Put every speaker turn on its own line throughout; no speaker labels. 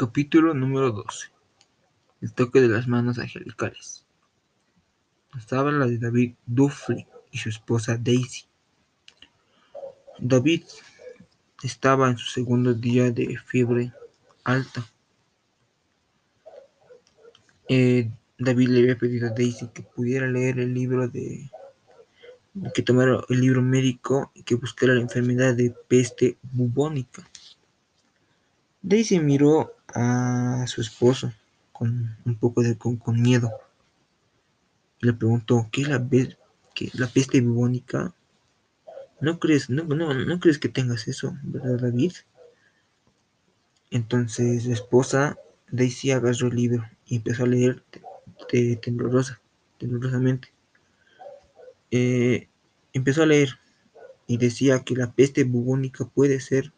Capítulo número 12 El toque de las manos angelicales. Estaba la de David Duffy y su esposa Daisy. David estaba en su segundo día de fiebre alta. Eh, David le había pedido a Daisy que pudiera leer el libro de que tomara el libro médico y que buscara la enfermedad de peste bubónica. Daisy miró a su esposo con un poco de con, miedo y le preguntó ¿qué es la, peste bubónica? ¿No crees, no, no, no crees que tengas eso, verdad David? Entonces la esposa Daisy agarró el libro y empezó a leer temblorosa, temblorosamente. Eh, empezó a leer y decía que la peste bubónica puede ser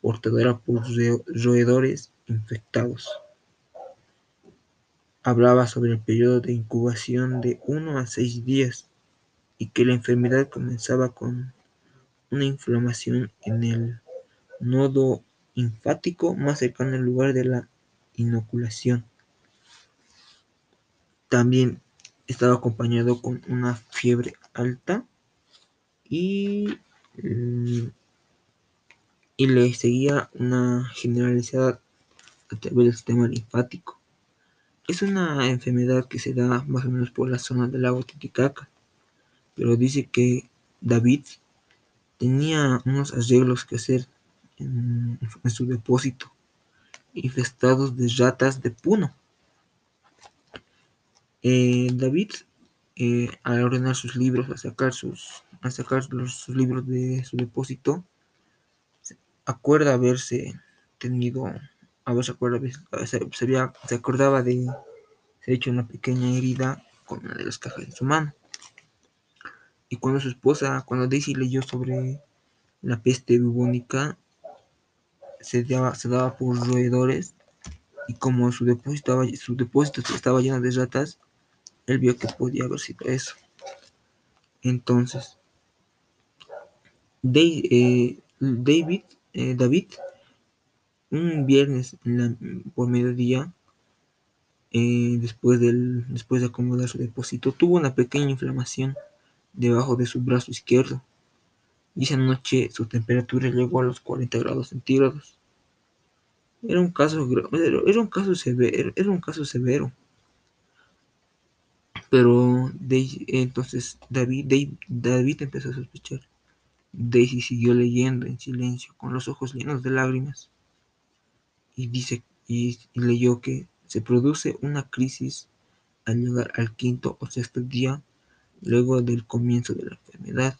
portadora por roedores infectados. Hablaba sobre el periodo de incubación de 1 a 6 días y que la enfermedad comenzaba con una inflamación en el nodo linfático más cercano al lugar de la inoculación. También estaba acompañado con una fiebre alta y mm, y le seguía una generalizada a través del sistema linfático. Es una enfermedad que se da más o menos por la zona del lago Titicaca, pero dice que David tenía unos arreglos que hacer en, su depósito, infestados de ratas de puno. Eh, David, eh, al ordenar sus libros, a sacar sus, a sacar sus libros de su depósito, acuerda haberse tenido, a ver, se, acuerda, se, se, acordaba de se hecho una pequeña herida con una de las cajas en su mano. Y cuando su esposa, cuando Daisy leyó sobre la peste bubónica, se daba, se daba por roedores y como su depósito, estaba, su depósito estaba lleno de ratas, él vio que podía haber sido eso. Entonces, eh, David eh, David, un viernes por mediodía, eh, después, después de acomodar su depósito, tuvo una pequeña inflamación debajo de su brazo izquierdo. Y esa noche su temperatura llegó a los 40 grados centígrados. Era un caso, era un caso severo, era un caso severo. Pero entonces David, David empezó a sospechar. Daisy siguió leyendo en silencio, con los ojos llenos de lágrimas, y dice y, leyó que se produce una crisis al llegar al quinto o sexto día luego del comienzo de la enfermedad.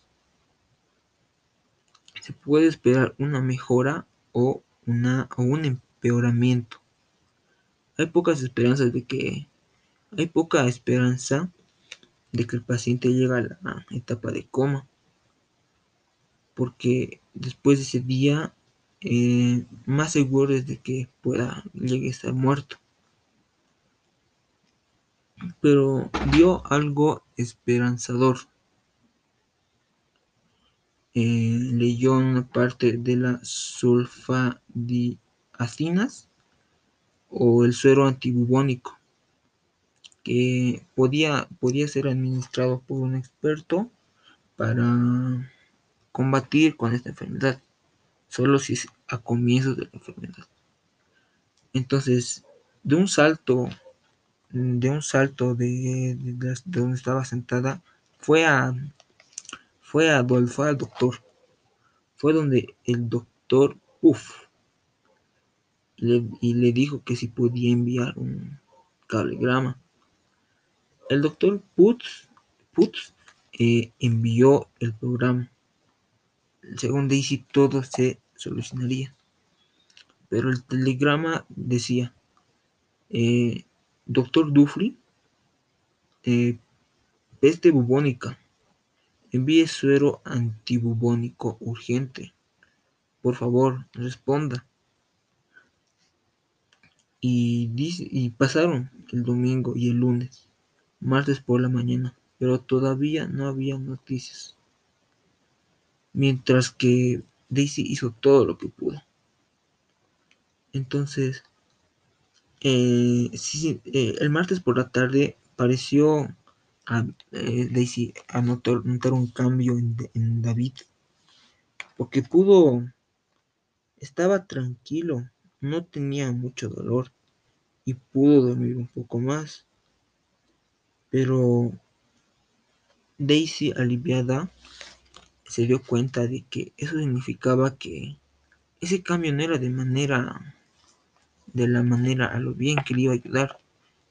Se puede esperar una mejora o, una, o un empeoramiento. Hay pocas esperanzas de que hay poca esperanza de que el paciente llegue a la etapa de coma porque después de ese día eh, más seguro es de que pueda llegue a estar muerto. Pero vio algo esperanzador. Eh, leyó una parte de las sulfadiacinas o el suero antibubónico que podía, podía ser administrado por un experto para combatir con esta enfermedad, solo si es a comienzos de la enfermedad. Entonces, de un salto, de un salto de, donde estaba sentada, fue a, fue a, fue al doctor, fue donde el doctor Puff y le dijo que si podía enviar un cablegrama. El doctor Putz, Putz eh, envió el programa según Daisy todo se solucionaría. Pero el telegrama decía, eh, doctor Dufry, eh, peste bubónica, envíe suero antibubónico urgente. Por favor, responda. Y, pasaron el domingo y el lunes, martes por la mañana, pero todavía no había noticias mientras que Daisy hizo todo lo que pudo. Entonces, Eh, eh, el martes por la tarde pareció a eh, Daisy a notar, notar, un cambio en, en David, porque pudo, estaba tranquilo, no tenía mucho dolor y pudo dormir un poco más. Pero Daisy, aliviada, se dio cuenta de que eso significaba que ese cambio no era de manera de la manera a lo bien que le iba a ayudar,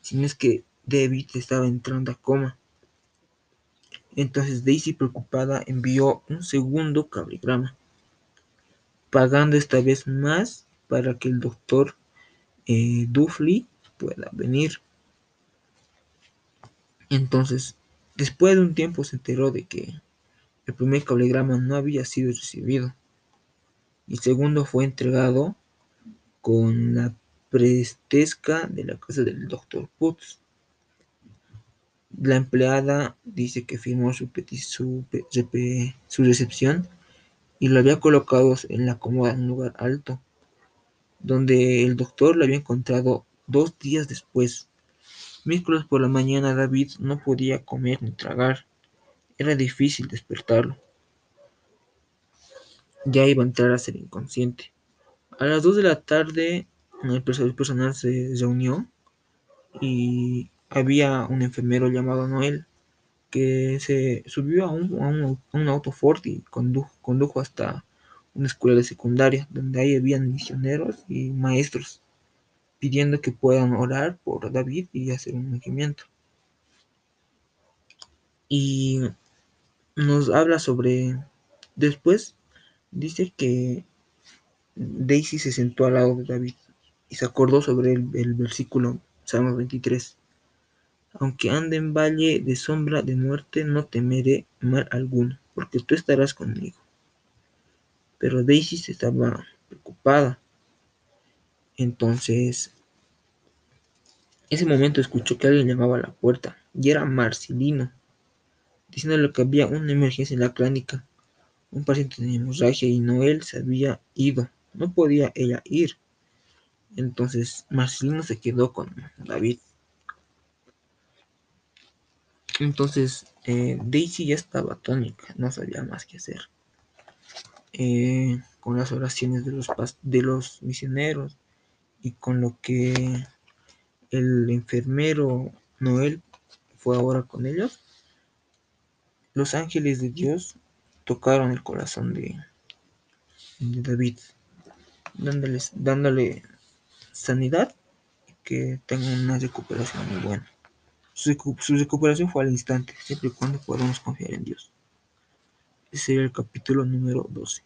sino es que David estaba entrando a coma. Entonces Daisy preocupada envió un segundo cablegrama, pagando esta vez más para que el doctor eh, Duffley pueda venir. Entonces, después de un tiempo se enteró de que el primer cablegrama no había sido recibido y el segundo fue entregado con la prestesca de la casa del doctor Putz. La empleada dice que firmó su, su, su recepción y lo había colocado en la cómoda en un lugar alto, donde el doctor lo había encontrado dos días después. Miércoles por la mañana David no podía comer ni tragar. Era difícil despertarlo. Ya iba a entrar a ser inconsciente. A las 2 de la tarde el personal se reunió y había un enfermero llamado Noel que se subió a un, auto Ford y condujo, hasta una escuela de secundaria donde ahí habían misioneros y maestros pidiendo que puedan orar por David y hacer un movimiento. Y nos habla sobre después dice que Daisy se sentó al lado de David y se acordó sobre el, versículo Salmo 23. Aunque ande en valle de sombra de muerte, no temeré mal alguno, porque tú estarás conmigo. Pero Daisy estaba preocupada. Entonces, ese momento escuchó que alguien llamaba a la puerta, y era Marcelino, diciéndole que había una emergencia en la clínica. Un paciente tenía hemorragia y Noel se había ido. No podía ella ir. Entonces Marcelino se quedó con David. Entonces eh, Daisy ya estaba tónica, no sabía más qué hacer. Eh, con las oraciones de los, de los misioneros y con lo que el enfermero Noel fue ahora con ellos, los ángeles de Dios tocaron el corazón de, de David, dándoles, dándole sanidad y que tenga una recuperación muy buena. Su, su, recuperación fue al instante, siempre y cuando podamos confiar en Dios. Ese sería el capítulo número 12.